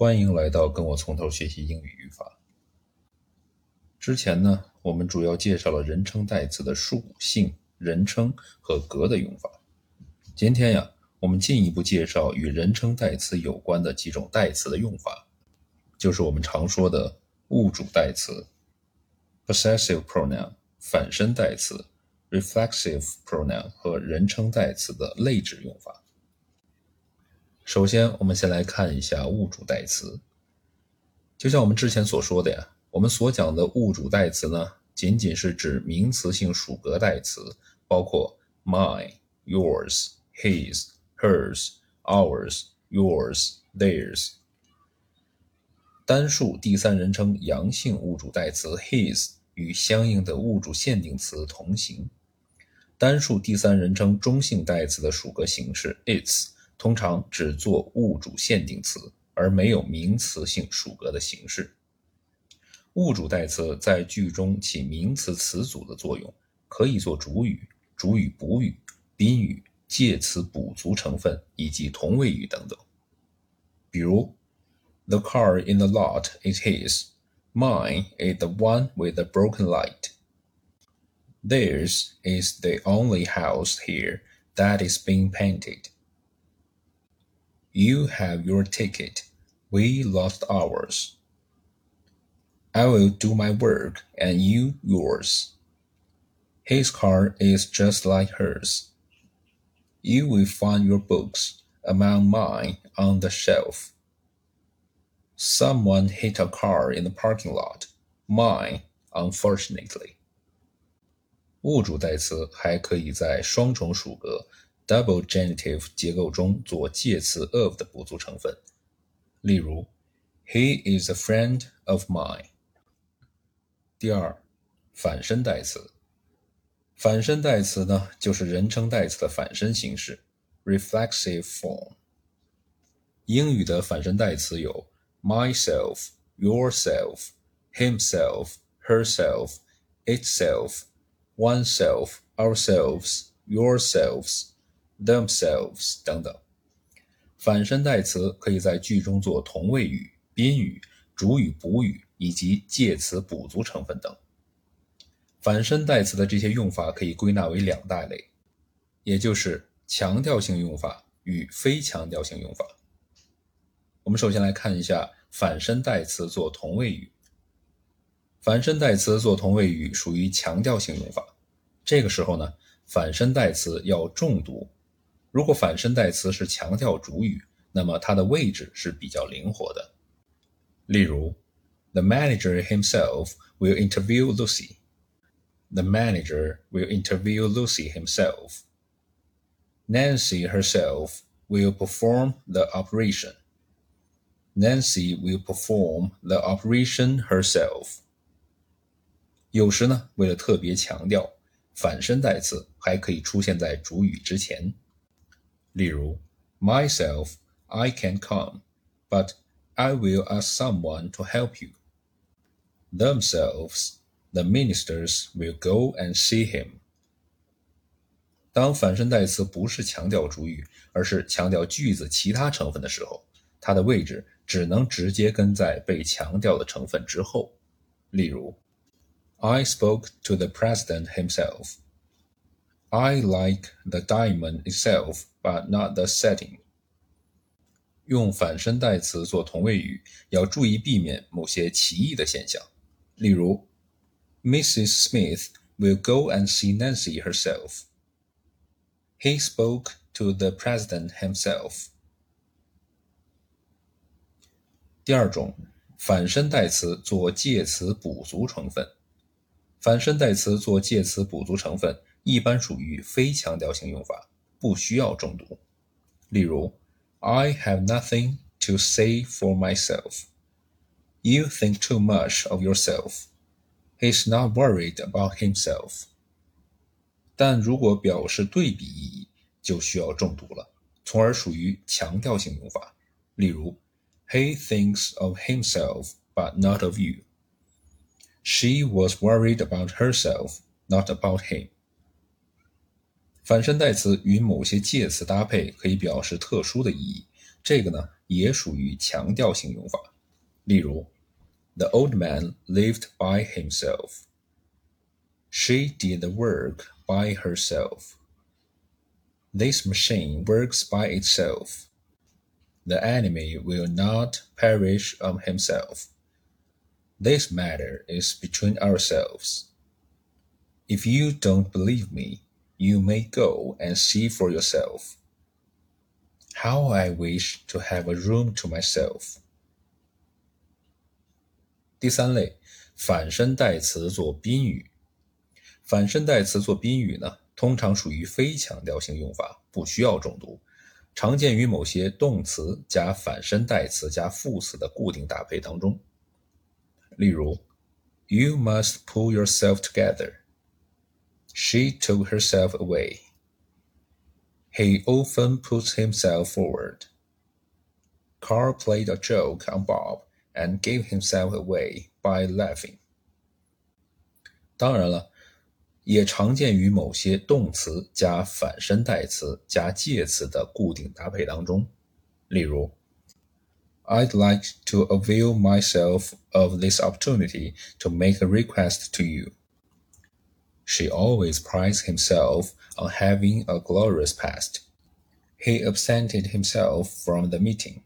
欢迎来到跟我从头学习英语语法。之前呢，我们主要介绍了人称代词的属性、人称和格的用法。今天呀，我们进一步介绍与人称代词有关的几种代词的用法，就是我们常说的物主代词 （possessive pronoun）、反身代词 （reflexive pronoun） 和人称代词的类指用法。首先，我们先来看一下物主代词。就像我们之前所说的呀，我们所讲的物主代词呢，仅仅是指名词性属格代词，包括 mine、yours、his、hers、ours、yours、theirs。单数第三人称阳性物主代词 his 与相应的物主限定词同形。单数第三人称中性代词的属格形式 its。通常只做物主限定词，而没有名词性属格的形式。物主代词在句中起名词词组的作用，可以做主语、主语补语、宾语、介词补足成分以及同位语等等。比如，The car in the lot is his. Mine is the one with the broken light. Theirs is the only house here that is being painted. You have your ticket. We lost ours. I will do my work and you yours. His car is just like hers. You will find your books among mine on the shelf. Someone hit a car in the parking lot. Mine, unfortunately. 物主代词还可以在双重属格 double genitive 结构中做介词 of 的补足成分，例如，He is a friend of mine。第二，反身代词。反身代词呢，就是人称代词的反身形式，reflexive form。英语的反身代词有 myself、yourself、himself、herself、itself、oneself、ourselves、yourselves。 Themselves 等等，反身代词可以在句中做同位语、宾语、主语补语以及介词补足成分等。反身代词的这些用法可以归纳为两大类，也就是强调性用法与非强调性用法。我们首先来看一下反身代词做同位语。反身代词做同位语属于强调性用法，这个时候呢，反身代词要重读。如果反身代词是强调主语，那么它的位置是比较灵活的。例如，The manager himself will interview Lucy. The manager will interview Lucy himself. Nancy herself will perform the operation. Nancy will perform the operation herself. 有时呢，为了特别强调，反身代词还可以出现在主语之前。 例如，myself, I can come, but I will ask someone to help you. Themselves, the ministers will go and see him. 当反身代词不是强调主语，而是强调句子其他成分的时候，它的位置只能直接跟在被强调的成分之后。例如，I spoke to the president himself. I like the diamond itself, but not the setting. 用反身代词做同位语，要注意避免某些奇异的现象。例如，Mrs. Smith will go and see Nancy herself. He spoke to the president himself. 第二种，反身代词做介词补足成分。反身代词做介词补足成分。一般属于非强调性用法，不需要重读。例如，I have nothing to say for myself. You think too much of yourself. He's not worried about himself. 但如果表示对比意义，就需要重读了，从而属于强调性用法。例如，He thinks of himself, but not of you. She was worried about herself, not about him. 反身代词与某些介词搭配，可以表示特殊的意义， 这个呢也属于强调性用法。例如，The old man lived by himself. She did the work by herself. This machine works by itself. The enemy will not perish of himself. This matter is between ourselves. If you don't believe me, you may go and see for yourself. How I wish to have a room to myself. 第三类，反身代词做宾语。反身代词做宾语呢，通常属于非强调性用法，不需要重读，常见于某些动词加反身代词加副词的固定搭配当中。例如，You must pull yourself together. She took herself away. He often puts himself forward. Carl played a joke on Bob and gave himself away by laughing. 当然了。也常见于某些动词加反身代词加介词的固定搭配当中，例如，I'd like to avail myself of this opportunity to make a request to you. She always prides himself on having a glorious past. He absented himself from the meeting.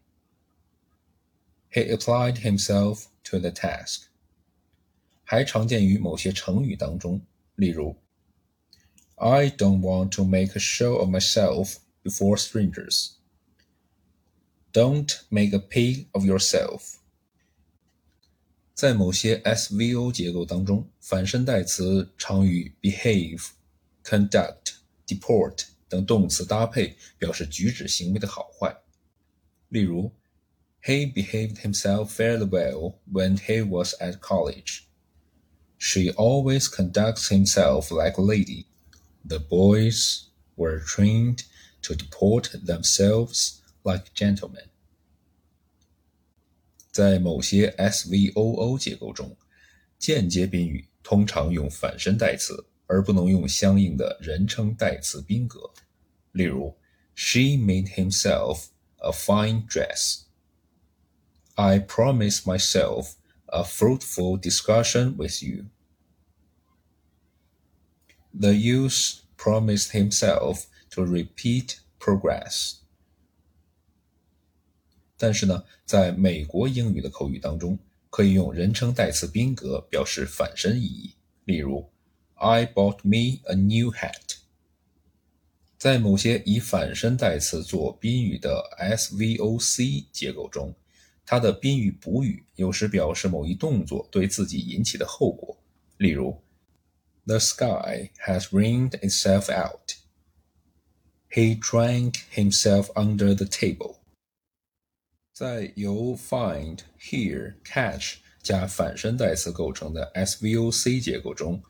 He applied himself to the task. 还常见于某些成语当中。例如，I don't want to make a show of myself before strangers. Don't make a pig of yourself. 在某些 SVO 结构当中，反身代词常与 behave、conduct、deport 等动词搭配，表示举止行为的好坏。例如，He behaved himself fairly well when he was at college. She always conducts himself like a lady. The boys were trained to deport themselves like gentlemen. 在某些 SVOO 结构中，间接宾语通常用反身代词，而不能用相应的人称代词宾格。例如，She made himself a fine dress. I promise myself a fruitful discussion with you. The youth promised himself to repeat progress. 但是呢，在美国英语的口语当中，可以用人称代词宾格表示反身意义。例如，I bought me a new hat。在某些以反身代词做宾语的 SVOC 结构中，它的宾语补语有时表示某一动作对自己引起的后果。例如。The sky has rained itself out. He drank himself under the table. 在由 find、hear、catch 加反身代词构成的 SVOC 结构中，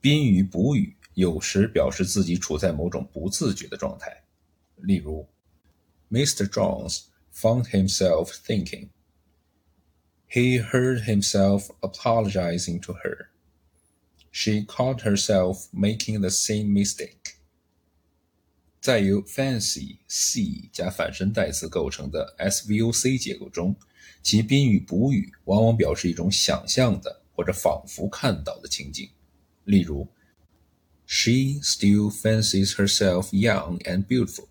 宾语补语有时表示自己处在某种不自觉的状态。例如，Mr. Jones found himself thinking. He heard himself apologizing to her. She caught herself making the same mistake。 在由 fancy、see 加反身代词构成的 SVOC 结构中，其宾语补语往往表示一种想象的或者仿佛看到的情景。例如，She still fancies herself young and beautiful.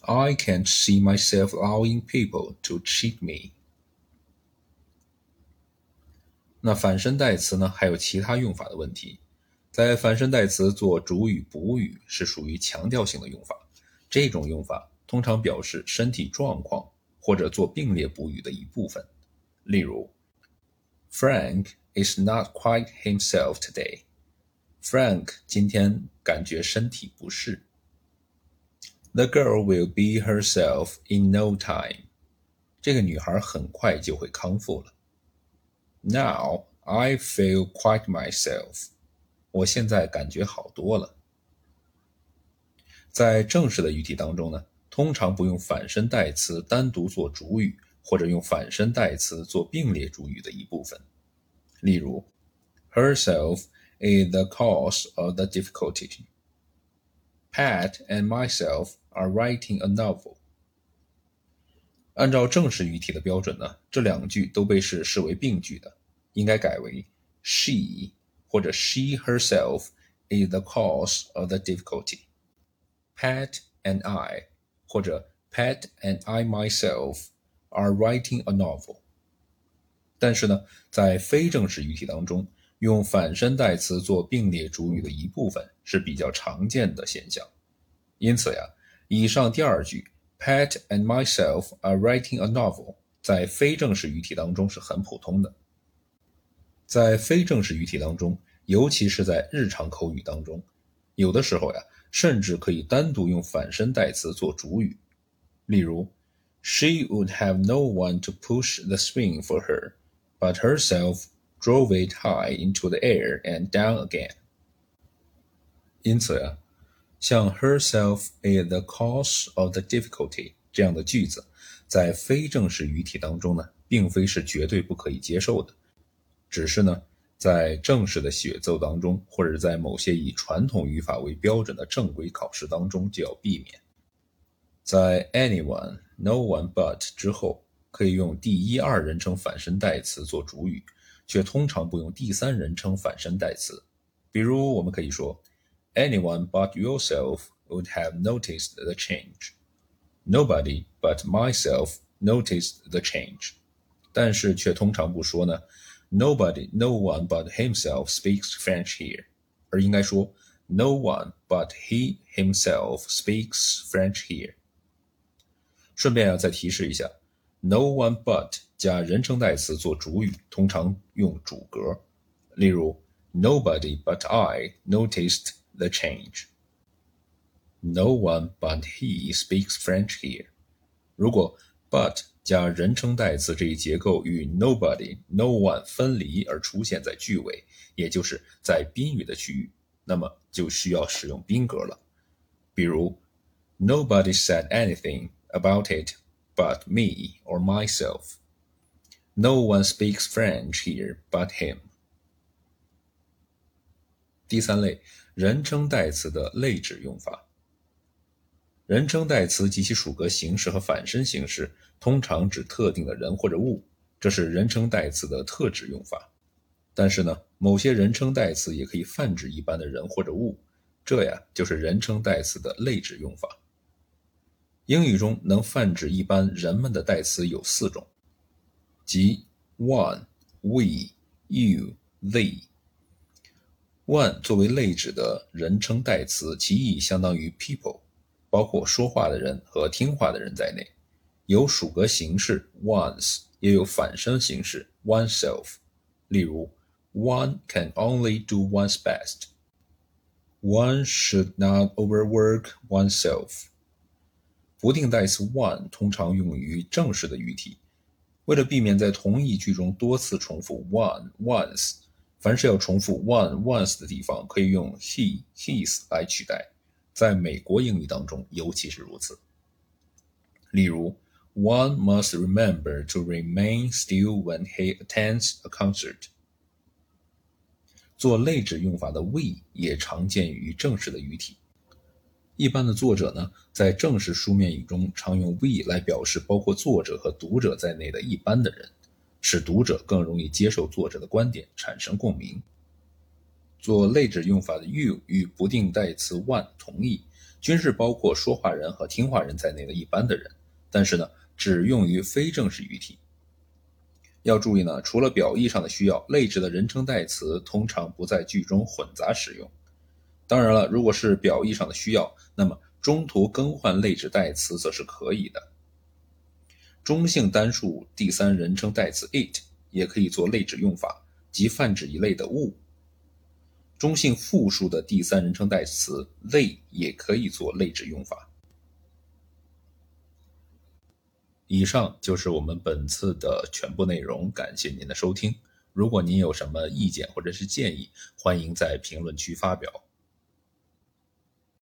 I can't see myself allowing people to cheat me. 那反身代词呢？还有其他用法的问题。 在反身代词做主语补语是属于强调性的用法，这种用法通常表示身体状况或者做并列补语的一部分。例如，Frank is not quite himself today. Frank 今天感觉身体不适。The girl will be herself in no time. 这个女孩很快就会康复了。Now I feel quite myself. 我现在感觉好多了。在正式的语体当中呢，通常不用反身代词单独做主语，或者用反身代词做并列主语的一部分。例如，Herself is the cause of the difficulty. Pat and myself are writing a novel. 按照正式语体的标准呢，这两句都被是视为病句的，应该改为 she 或者 she herself is the cause of the difficulty。Pat and I 或者 Pat and I myself are writing a novel。但是呢，在非正式语体当中，用反身代词做并列主语的一部分是比较常见的现象。因此呀，以上第二句 Pat and myself are writing a novel 在非正式语体当中是很普通的。在非正式语体当中，尤其是在日常口语当中，有的时候呀，甚至可以单独用反身代词做主语。例如，She would have no one to push the swing for her, but herself drove it high into the air and down again。因此呀。像 herself is the cause of the difficulty 这样的句子，在非正式语体当中呢，并非是绝对不可以接受的，只是呢，在正式的写作当中，或者在某些以传统语法为标准的正规考试当中就要避免。在 anyone、no one but 之后，可以用第一二人称反身代词做主语，却通常不用第三人称反身代词。比如，我们可以说。Anyone but yourself would have noticed the change. Nobody but myself noticed the change. 但是却通常不说呢。Nobody, no one but himself speaks French here，而应该说 No one but he himself speaks French here。顺便要再提示一下，no one but 加人称代词做主语，通常用主格。例如，Nobody but I noticed the change. No one but he speaks French here. 如果 but 加人称代词这一结构与 nobody、no one 分离而出现在句尾，也就是在宾语的区域，那么就需要使用宾格了。比如，Nobody said anything about it but me or myself. No one speaks French here but him. 第三类。人称代词的类指用法。人称代词及其属格形式和反身形式通常指特定的人或者物，这是人称代词的特指用法。但是呢，某些人称代词也可以泛指一般的人或者物，这呀就是人称代词的类指用法。英语中能泛指一般人们的代词有四种，即 one、we、you、they。one 作为类指的人称代词，其意义相当于 people，包括说话的人和听话的人在内。有属格形式 ones，也有反身形式 oneself。例如，one can only do one's best。One should not overwork oneself。不定代词 one 通常用于正式的语体，为了避免在同一句中多次重复 one once。凡是要重复 one once 的地方，可以用 he his 来取代。在美国英语当中，尤其是如此。例如，One must remember to remain still when he attends a concert。做类指用法的 we 也常见于正式的语体。一般的作者呢，在正式书面语中常用 we 来表示包括作者和读者在内的一般的人。使读者更容易接受作者的观点，产生共鸣。做类指用法的 you 与不定代词 one 同义，均是包括说话人和听话人在内的一般的人，但是呢，只用于非正式语体。要注意呢，除了表意上的需要，类指的人称代词通常不在句中混杂使用。当然了，如果是表意上的需要，那么中途更换类指代词则是可以的。中性单数第三人称代词 it 也可以做类指用法，即泛指一类的物。中性复数的第三人称代词 they 也可以做类指用法。以上就是我们本次的全部内容，感谢您的收听。如果您有什么意见或者是建议，欢迎在评论区发表。